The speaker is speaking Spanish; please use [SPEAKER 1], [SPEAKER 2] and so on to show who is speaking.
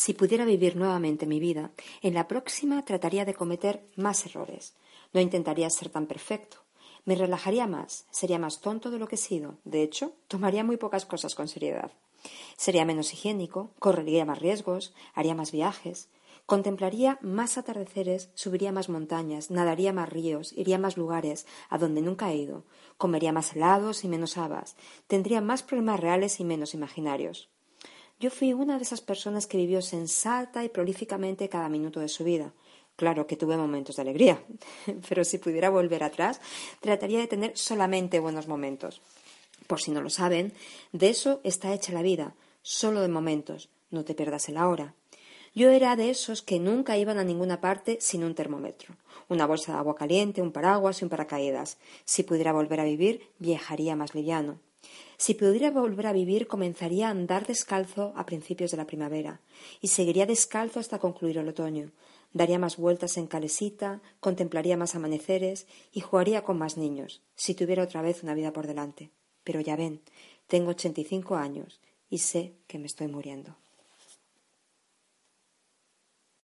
[SPEAKER 1] Si pudiera vivir nuevamente mi vida, en la próxima trataría de cometer más errores. No intentaría ser tan perfecto. Me relajaría más, sería más tonto de lo que he sido. De hecho, tomaría muy pocas cosas con seriedad. Sería menos higiénico, correría más riesgos, haría más viajes, contemplaría más atardeceres, subiría más montañas, nadaría más ríos, iría más lugares a donde nunca he ido, comería más helados y menos habas, tendría más problemas reales y menos imaginarios. Yo fui una de esas personas que vivió sensata y prolíficamente cada minuto de su vida. Claro que tuve momentos de alegría, pero si pudiera volver atrás, trataría de tener solamente buenos momentos. Por si no lo saben, de eso está hecha la vida, solo de momentos, no te pierdas el ahora. Yo era de esos que nunca iban a ninguna parte sin un termómetro, una bolsa de agua caliente, un paraguas y un paracaídas. Si pudiera volver a vivir, viajaría más liviano. Si pudiera volver a vivir, comenzaría a andar descalzo a principios de la primavera y seguiría descalzo hasta concluir el otoño. Daría más vueltas en calesita, contemplaría más amaneceres y jugaría con más niños, si tuviera otra vez una vida por delante. Pero ya ven, tengo ochenta y cinco años y sé que me estoy muriendo.